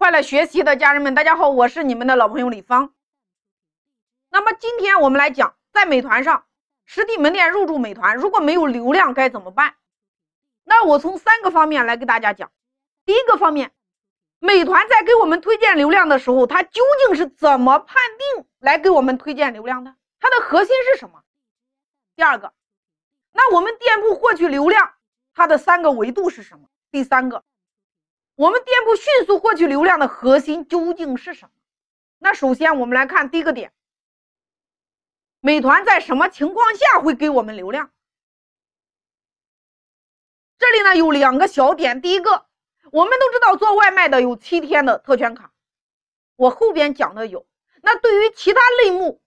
快乐学习的家人们，大家好，我是你们的老朋友李芳。那么今天我们来讲，在美团上实体门店入驻美团，如果没有流量该怎么办？那我从三个方面来给大家讲。第一个方面，美团在给我们推荐流量的时候，它究竟是怎么判定来给我们推荐流量的？它的核心是什么？第二个，那我们店铺获取流量，它的三个维度是什么？第三个，我们店铺迅速获取流量的核心究竟是什么？那首先我们来看第一个点，美团在什么情况下会给我们流量？这里呢有两个小点，第一个，我们都知道做外卖的有七天的特权卡，我后边讲的有。那对于其他类目，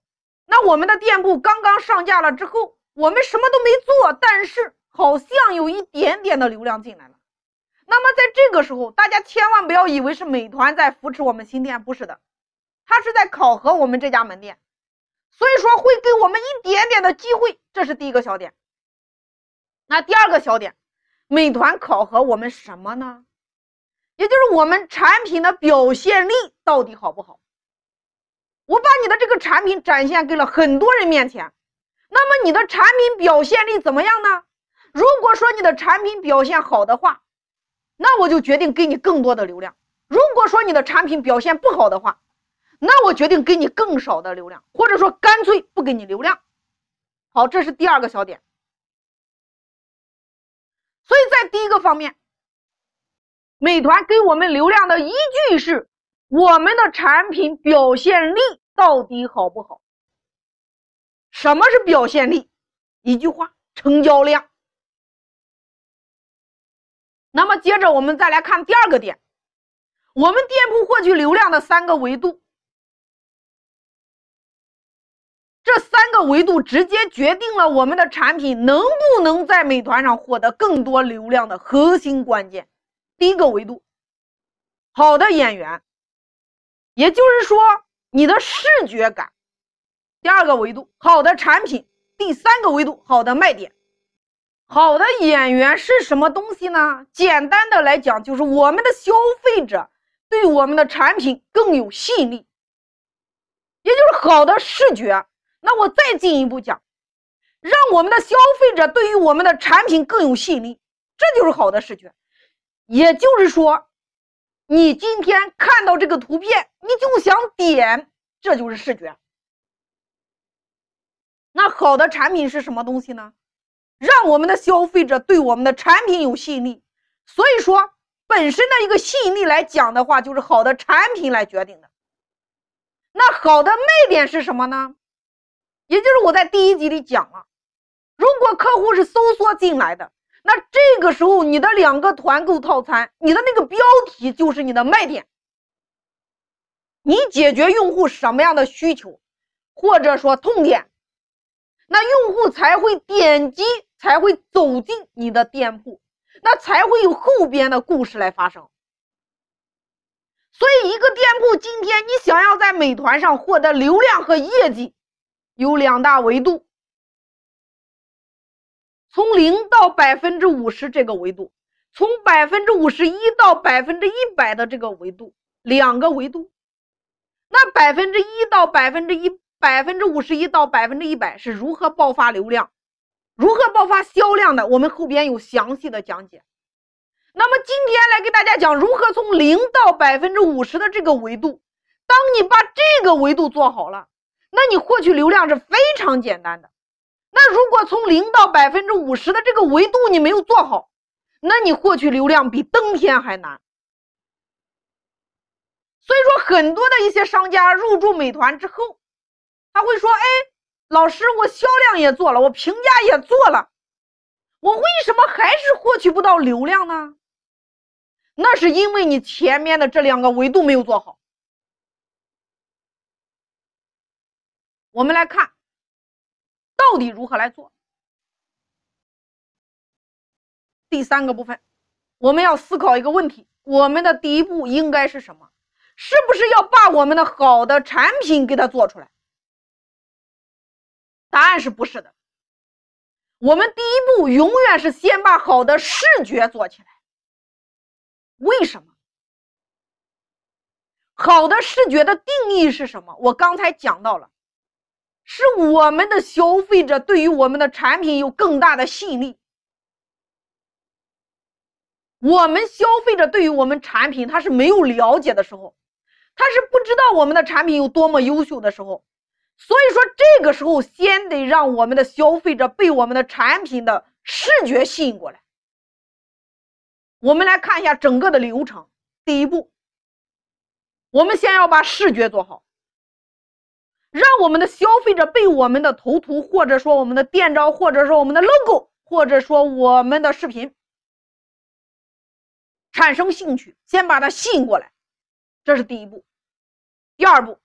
那我们的店铺刚刚上架了之后，我们什么都没做，但是好像有一点点的流量进来了。那么在这个时候，大家千万不要以为是美团在扶持我们新店，不是的，它是在考核我们这家门店，所以说会给我们一点点的机会，这是第一个小点。那第二个小点。美团考核我们什么呢？也就是我们产品的表现力到底好不好？我把你的这个产品展现给了很多人面前，那么你的产品表现力怎么样呢？如果说你的产品表现好的话，那我就决定给你更多的流量；如果说你的产品表现不好的话，那我决定给你更少的流量，或者说干脆不给你流量。好，这是第二个小点。所以在第一个方面，美团给我们流量的依据是我们的产品表现力到底好不好？什么是表现力？一句话，成交量。那么接着我们再来看第二个点，我们店铺获取流量的三个维度。这三个维度直接决定了我们的产品能不能在美团上获得更多流量的核心关键。第一个维度，好的演员，也就是说你的视觉感；第二个维度，好的产品；第三个维度，好的卖点。好的演员是什么东西呢？简单的来讲，就是我们的消费者对我们的产品更有吸引力，也就是好的视觉。那我再进一步讲，让我们的消费者对于我们的产品更有吸引力，这就是好的视觉。也就是说，你今天看到这个图片，你就想点，这就是视觉。那好的产品是什么东西呢？让我们的消费者对我们的产品有吸引力。所以说，本身的一个吸引力来讲的话，就是好的产品来决定的。那好的卖点是什么呢？也就是我在第一集里讲了，如果客户是搜索进来的，那这个时候你的两个团购套餐，你的那个标题就是你的卖点。你解决用户什么样的需求，或者说痛点，那用户才会点击，才会走进你的店铺，那才会有后边的故事来发生。所以，一个店铺今天你想要在美团上获得流量和业绩。有两大维度，从零到百分之五十这个维度，从百分之五十一到百分之一百的这个维度，两个维度。那百分之一到百分之一，百分之五十一到百分之一百是如何爆发流量，如何爆发销量的？我们后边有详细的讲解。那么今天来给大家讲如何从零到百分之五十的这个维度，当你把这个维度做好了。那你获取流量是非常简单的。那如果从零到百分之五十的这个维度你没有做好，那你获取流量比登天还难。所以说，很多的一些商家入驻美团之后，他会说：“哎，老师，我销量也做了，我评价也做了，我为什么还是获取不到流量呢？”那是因为你前面的这两个维度没有做好。我们来看，到底如何来做？第三个部分，我们要思考一个问题：我们的第一步应该是什么？是不是要把我们的好的产品给它做出来？答案是不是的。我们第一步永远是先把好的视觉做起来。为什么？好的视觉的定义是什么？我刚才讲到了，是我们的消费者对于我们的产品有更大的吸引力。我们消费者对于我们产品他是没有了解的时候，他是不知道我们的产品有多么优秀的时候，所以说这个时候先得让我们的消费者被我们的产品的视觉吸引过来。我们来看一下整个的流程，第一步。我们先要把视觉做好，让我们的消费者被我们的头图，或者说我们的店招，或者说我们的 logo，或者说我们的视频产生兴趣，先把它吸引过来，这是第一步。第二步，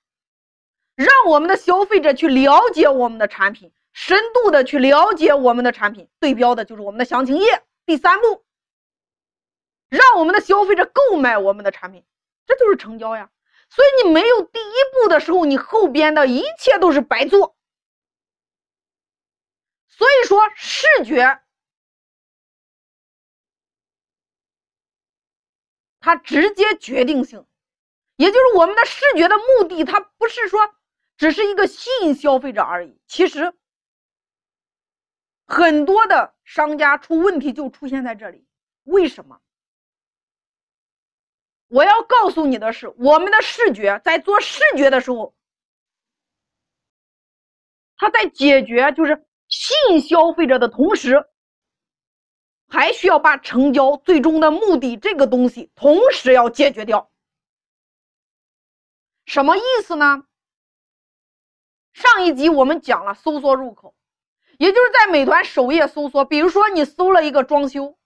让我们的消费者去了解我们的产品，深度的去了解我们的产品，对标的就是我们的详情页。第三步，让我们的消费者购买我们的产品，这就是成交呀。所以你没有第一步的时候，你后边的一切都是白做。所以说，视觉它直接决定性，也就是我们的视觉的目的，它不是说只是一个吸引消费者而已。其实，很多的商家出问题就出现在这里，为什么？我要告诉你的是，我们的视觉在做视觉的时候，它在解决就是吸引消费者的同时，还需要把成交最终的目的这个东西同时要解决掉。什么意思呢？上一集我们讲了搜索入口，也就是在美团首页搜索，比如说你搜了一个装修，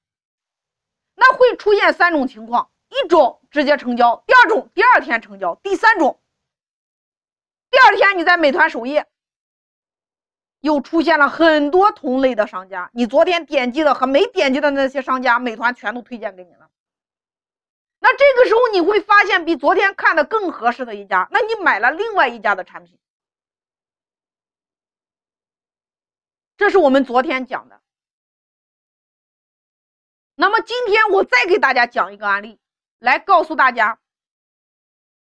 那会出现三种情况。一种直接成交，第二种第二天成交，第三种第二天你在美团首页又出现了很多同类的商家，你昨天点击的和没点击的那些商家，美团全都推荐给你了。那这个时候你会发现比昨天看的更合适的一家，那你买了另外一家的产品。这是我们昨天讲的。那么今天我再给大家讲一个案例。来告诉大家，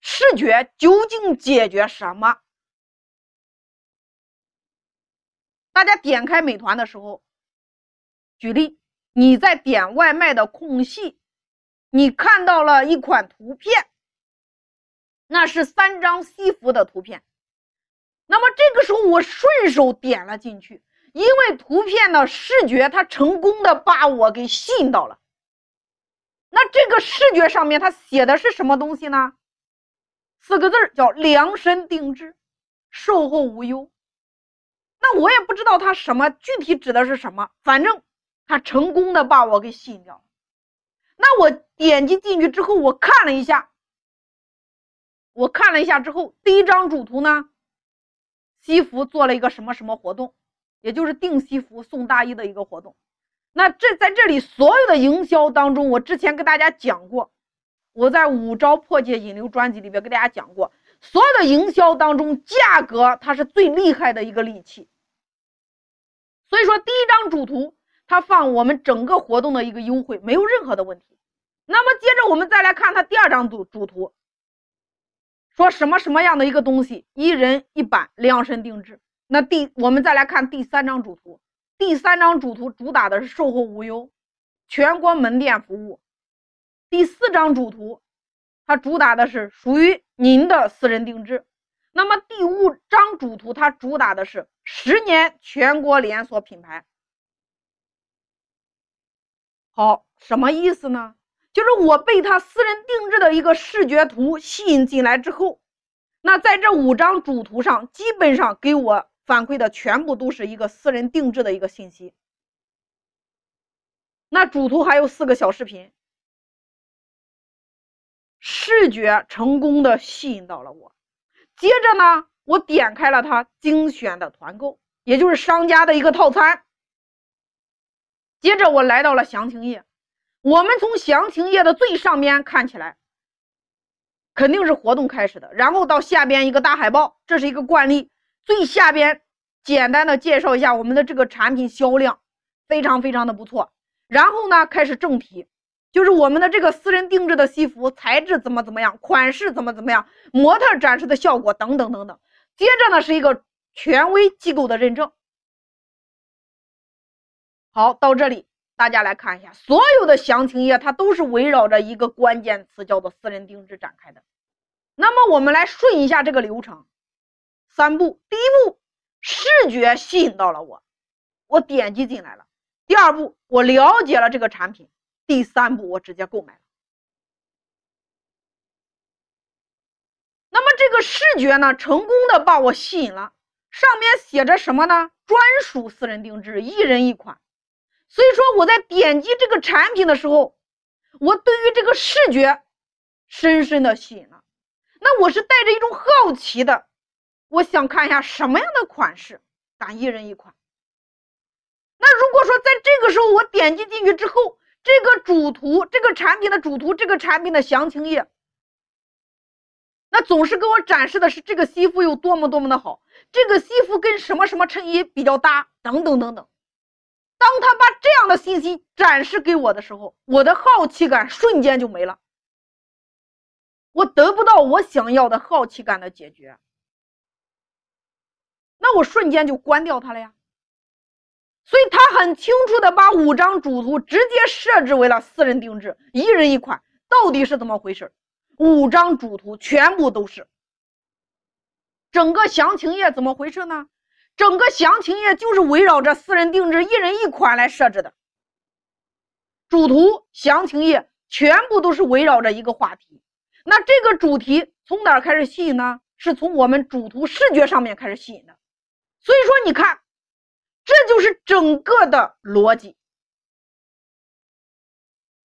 视觉究竟解决什么？大家点开美团的时候，举例，你在点外卖的空隙，你看到了一款图片，那是三张西服的图片。那么这个时候，我顺手点了进去，因为图片的视觉，它成功的把我给吸引到了。那这个视觉上面它写的是什么东西呢？四个字叫量身定制，售后无忧。那我也不知道它什么具体指的是什么，反正它成功的把我给吸引掉了。那我点击进去之后，我看了一下，我看了一下之后，第一张主图呢，西服做了一个什么什么活动，也就是订西服送大衣的一个活动。那这在这里所有的营销当中，我之前跟大家讲过，我在五招破解引流专辑里边给大家讲过，所有的营销当中，价格它是最厉害的一个利器。所以说，第一张主图它放我们整个活动的一个优惠，没有任何的问题。那么接着我们再来看它第二张主主图，说什么什么样的一个东西，一人一版量身定制。那第我们再来看第三张主图。第三张主图主打的是售后无忧，全国门店服务。第四张主图，它主打的是属于您的私人定制。那么第五张主图，它主打的是十年全国连锁品牌。好，什么意思呢？就是我被他私人定制的一个视觉图吸引进来之后，那在这五张主图上，基本上给我。反馈的全部都是一个私人定制的一个信息。那主图还有四个小视频，视觉成功的吸引到了我。接着呢，我点开了他精选的团购，也就是商家的一个套餐。接着我来到了详情页，我们从详情页的最上面看起来，肯定是活动开始的，然后到下边一个大海报，这是一个惯例。最下边简单的介绍一下我们的这个产品销量非常非常的不错。然后呢，开始正题，就是我们的这个私人定制的西服材质怎么怎么样，款式怎么怎么样，模特展示的效果等等等等。接着呢是一个权威机构的认证。好，到这里大家来看一下，所有的详情页它都是围绕着一个关键词叫做私人定制展开的。那么我们来顺一下这个流程，三步：第一步，视觉吸引到了我，我点击进来了；第二步，我了解了这个产品。第三步，我直接购买了。那么这个视觉呢，成功的把我吸引了。上面写着什么呢？专属私人定制，一人一款。所以说我在点击这个产品的时候，我对于这个视觉深深的吸引了。那我是带着一种好奇的，我想看一下什么样的款式咱一人一款。那如果说在这个时候我点击进去之后，这个主图，这个产品的主图，这个产品的详情页，那总是给我展示的是这个西服有多么多么的好，这个西服跟什么什么衬衣比较搭，等等等等。当他把这样的信息展示给我的时候，我的好奇感瞬间就没了，我得不到我想要的好奇感的解决，那我瞬间就关掉它了呀。所以他很清楚的把五张主图直接设置为了私人定制，一人一款，到底是怎么回事？五张主图全部都是。整个详情页怎么回事呢？整个详情页就是围绕着私人定制，一人一款来设置的。主图详情页全部都是围绕着一个话题。那这个主题从哪儿开始吸引呢？是从我们主图视觉上面开始吸引的。所以说，你看。这就是整个的逻辑，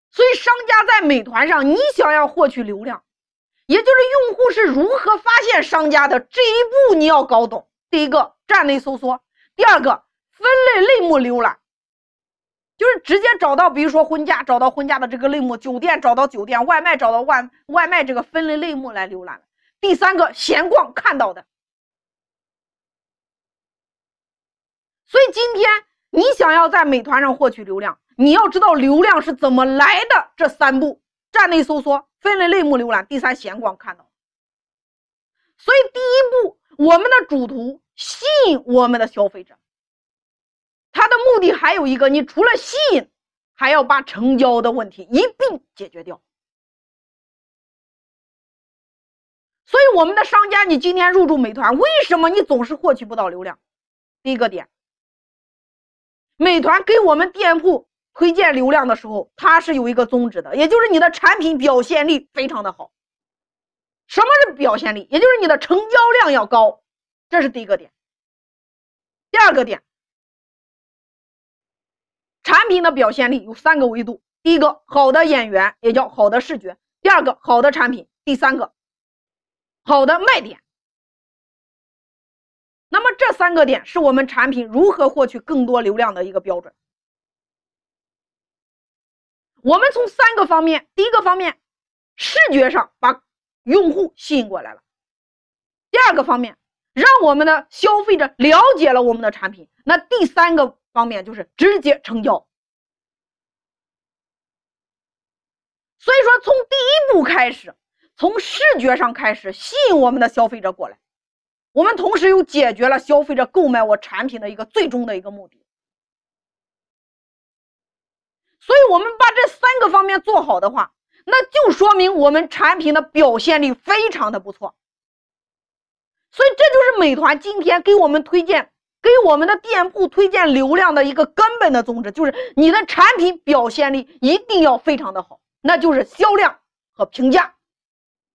所以商家在美团上，你想要获取流量，也就是用户是如何发现商家的这一步，你要搞懂。第一个站内搜索，第二个分类类目浏览，就是直接找到，比如说婚嫁，找到婚嫁的这个类目；酒店找到酒店，外卖找到外外卖这个分类类目来浏览。第三个闲逛看到的。所以今天你想要在美团上获取流量，你要知道流量是怎么来的。这三步：站内搜索、分类类目浏览、第三闲逛看到。所以第一步，我们的主图吸引我们的消费者，它的目的还有一个，你除了吸引，还要把成交的问题一并解决掉。所以我们的商家，你今天入驻美团，为什么你总是获取不到流量？第一个点。美团给我们店铺推荐流量的时候，它是有一个宗旨的，也就是你的产品表现力非常的好。什么是表现力？也就是你的成交量要高，这是第一个点。第二个点，产品的表现力有三个维度：第一个，好的演员，也叫好的视觉；第二个，好的产品；第三个，好的卖点。那么这三个点是我们产品如何获取更多流量的一个标准。我们从三个方面，第一个方面，视觉上把用户吸引过来了；第二个方面，让我们的消费者了解了我们的产品；那第三个方面就是直接成交。所以说，从第一步开始，从视觉上开始吸引我们的消费者过来。我们同时又解决了消费者购买我产品的一个最终的一个目的，所以，我们把这三个方面做好的话，那就说明我们产品的表现力非常的不错。所以，这就是美团今天给我们推荐、给我们的店铺推荐流量的一个根本的宗旨，就是你的产品表现力一定要非常的好，那就是销量和评价。